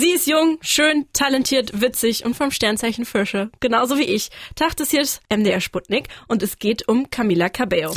Sie ist jung, schön, talentiert, witzig und vom Sternzeichen Fische. Genauso wie ich. Tag des hier MDR Sputnik und es geht um Camila Cabello.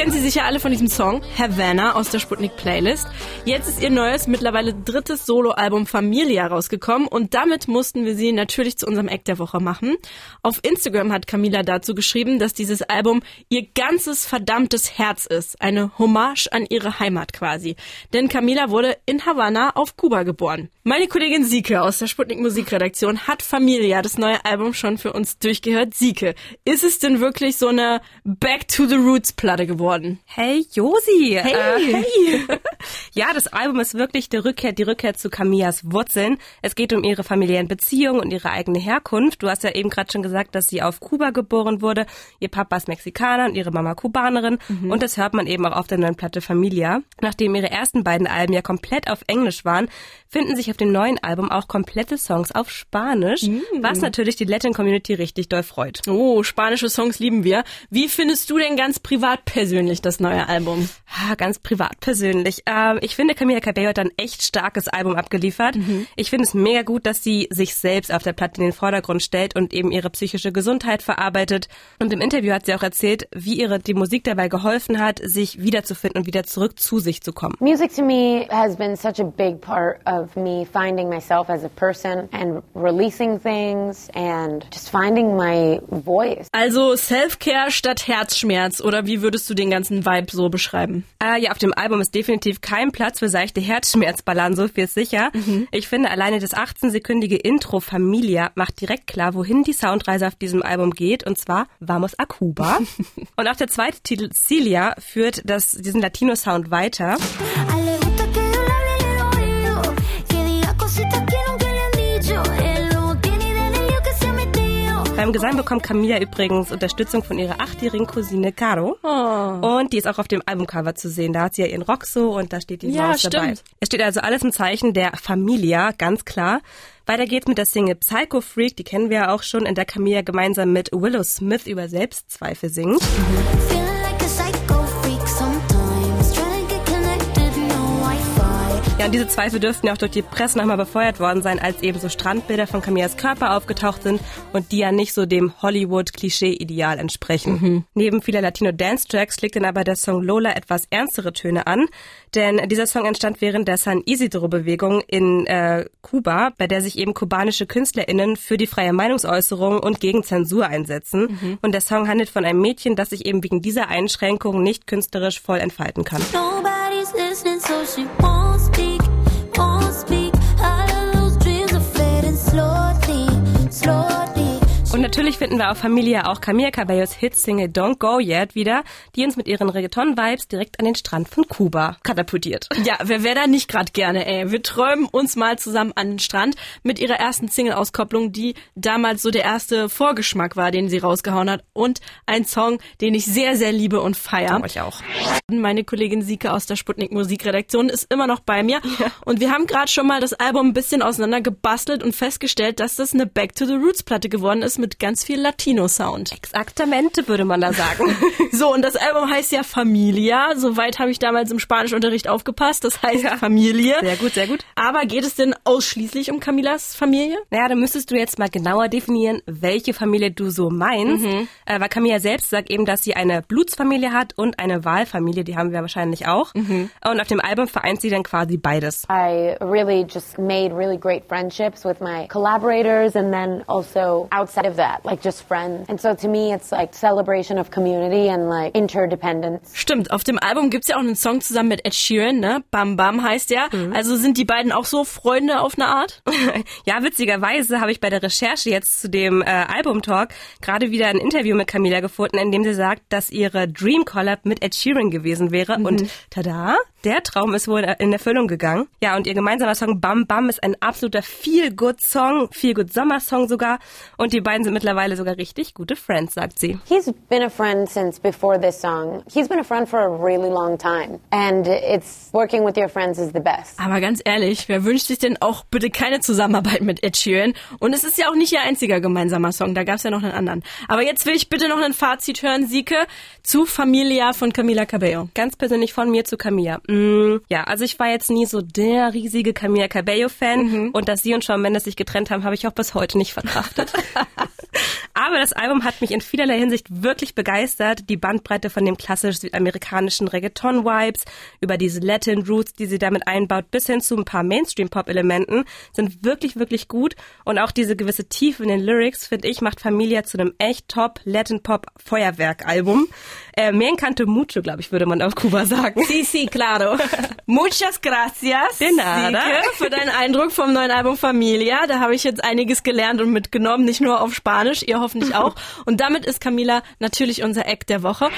Kennen Sie sicher alle von diesem Song, Havana aus der Sputnik Playlist. Jetzt ist ihr neues, mittlerweile drittes Soloalbum Familia rausgekommen und damit mussten wir sie natürlich zu unserem Act der Woche machen. Auf Instagram hat Camila dazu geschrieben, dass dieses Album ihr ganzes verdammtes Herz ist. Eine Hommage an ihre Heimat quasi. Denn Camila wurde in Havanna auf Kuba geboren. Meine Kollegin Sieke aus der Sputnik Musikredaktion hat Familia, das neue Album, schon für uns durchgehört. Sieke, ist es denn wirklich so eine Back to the Roots Platte geworden? Geworden. Hey Josi. Hey. Äh, hey. ja, das Album ist wirklich die Rückkehr, die Rückkehr zu Camillas Wurzeln. Es geht um ihre familiären Beziehungen und ihre eigene Herkunft. Du hast ja eben gerade schon gesagt, dass sie auf Kuba geboren wurde. Ihr Papa ist Mexikaner und ihre Mama Kubanerin. Mhm. Und das hört man eben auch auf der neuen Platte Familia. Nachdem ihre ersten beiden Alben ja komplett auf Englisch waren, finden sich auf dem neuen Album auch komplette Songs auf Spanisch, mhm. was natürlich die Latin Community richtig doll freut. Oh, spanische Songs lieben wir. Wie findest du denn ganz privat persönlich persönlich das neue Album? Ha, ganz privat persönlich. Ähm, ich finde, Camila Cabello hat ein echt starkes Album abgeliefert. Mhm. Ich finde es mega gut, dass sie sich selbst auf der Platte in den Vordergrund stellt und eben ihre psychische Gesundheit verarbeitet. Und im Interview hat sie auch erzählt, wie ihre die Musik dabei geholfen hat, sich wiederzufinden und wieder zurück zu sich zu kommen. Music to me has been such a big part of me finding myself as a person and releasing things and just finding my voice. Also Self-Care statt Herzschmerz oder wie würdest du den ganzen Vibe so beschreiben? Äh, ja, auf dem Album ist definitiv kein Platz für seichte Herzschmerzballern, so viel ist sicher. Mhm. Ich finde, alleine das 18-sekündige Intro Familia macht direkt klar, wohin die Soundreise auf diesem Album geht, und zwar Vamos a Cuba. und auch der zweite Titel Celia führt das, diesen Latino-Sound weiter. Beim Gesang bekommt Camilla übrigens Unterstützung von ihrer achtjährigen Cousine Caro. Oh. Und die ist auch auf dem Albumcover zu sehen. Da hat sie ja ihren Rock so und da steht die ja, Maus dabei. Es steht also alles im Zeichen der Familia, ganz klar. Weiter geht's mit der Single Psycho Freak, die kennen wir ja auch schon, in der Camilla gemeinsam mit Willow Smith über Selbstzweifel singt. Mhm. Ja, und diese Zweifel dürften ja auch durch die Presse nochmal befeuert worden sein, als eben so Strandbilder von Camillas Körper aufgetaucht sind und die ja nicht so dem Hollywood-Klischee-Ideal entsprechen. Mhm. Neben vieler Latino-Dance-Tracks schlägt dann aber der Song Lola etwas ernstere Töne an, denn dieser Song entstand während der San Isidro-Bewegung in äh, Kuba, bei der sich eben kubanische KünstlerInnen für die freie Meinungsäußerung und gegen Zensur einsetzen. Mhm. Und der Song handelt von einem Mädchen, das sich eben wegen dieser Einschränkung nicht künstlerisch voll entfalten kann. Nobody's listening, so she won't natürlich finden wir auf Familie auch Camila Cabellos Hitsingle Don't Go Yet wieder, die uns mit ihren Reggaeton-Vibes direkt an den Strand von Kuba katapultiert. Ja, wer wäre da nicht gerade gerne, ey. Wir träumen uns mal zusammen an den Strand mit ihrer ersten Single-Auskopplung, die damals so der erste Vorgeschmack war, den sie rausgehauen hat. Und ein Song, den ich sehr, sehr liebe und feiere. Ich auch. Meine Kollegin Sike aus der Sputnik Musikredaktion ist immer noch bei mir. Ja. Und wir haben gerade schon mal das Album ein bisschen auseinander gebastelt und festgestellt, dass das eine Back to the Roots Platte geworden ist mit mit ganz viel Latino-Sound. Exaktamente, würde man da sagen. so, und das Album heißt ja Familia. Soweit habe ich damals im Spanischunterricht aufgepasst. Das heißt ja. Familie. Sehr gut, sehr gut. Aber geht es denn ausschließlich um Camillas Familie? Naja, dann müsstest du jetzt mal genauer definieren, welche Familie du so meinst. Mhm. Äh, weil Camilla selbst sagt eben, dass sie eine Blutsfamilie hat und eine Wahlfamilie. Die haben wir wahrscheinlich auch. Mhm. Und auf dem Album vereint sie dann quasi beides. I really just made really great friendships with my collaborators and then also outside of that, like just friends. And so to me, it's like celebration of community and like interdependence. Stimmt, auf dem Album gibt's ja auch einen Song zusammen mit Ed Sheeran, ne? Bam Bam heißt der. Mhm. Also sind die beiden auch so Freunde auf eine Art? ja, witzigerweise habe ich bei der Recherche jetzt zu dem äh, Album-Talk gerade wieder ein Interview mit Camila gefunden, in dem sie sagt, dass ihre Dream Collab mit Ed Sheeran gewesen wäre. Mhm. Und tada, Der Traum ist wohl in Erfüllung gegangen. Ja, und ihr gemeinsamer Song Bam Bam ist ein absoluter Feel-Good-Song, Feel-Good-Sommer-Song sogar. Und die beiden sind mittlerweile sogar richtig gute Friends, sagt sie. He's been a friend since before this song. He's been a friend for a really long time. And it's working with your friends is the best. Aber ganz ehrlich, wer wünscht sich denn auch bitte keine Zusammenarbeit mit Ed Sheeran? Und es ist ja auch nicht ihr einziger gemeinsamer Song, da gab es ja noch einen anderen. Aber jetzt will ich bitte noch ein Fazit hören, Sieke, zu Familia von Camila Cabello. Ganz persönlich von mir zu Camilla. Ja, also ich war jetzt nie so der riesige Camilla Cabello-Fan mhm. und dass sie und Shawn Mendes sich getrennt haben, habe ich auch bis heute nicht verkraftet. Aber das Album hat mich in vielerlei Hinsicht wirklich begeistert. Die Bandbreite von dem klassisch südamerikanischen Reggaeton-Vibes über diese Latin Roots, die sie damit einbaut, bis hin zu ein paar Mainstream-Pop-Elementen sind wirklich, wirklich gut. Und auch diese gewisse Tiefe in den Lyrics, finde ich, macht Familia zu einem echt top Latin-Pop-Feuerwerk-Album. Äh, me encanta mucho, glaube ich, würde man auf Kuba sagen. Sí, sí, claro. Muchas gracias, De nada. Sieke, für deinen Eindruck vom neuen Album Familia. Da habe ich jetzt einiges gelernt und mitgenommen, nicht nur auf Spanisch, ihr hoffentlich auch. Und damit ist Camila natürlich unser Eck der Woche.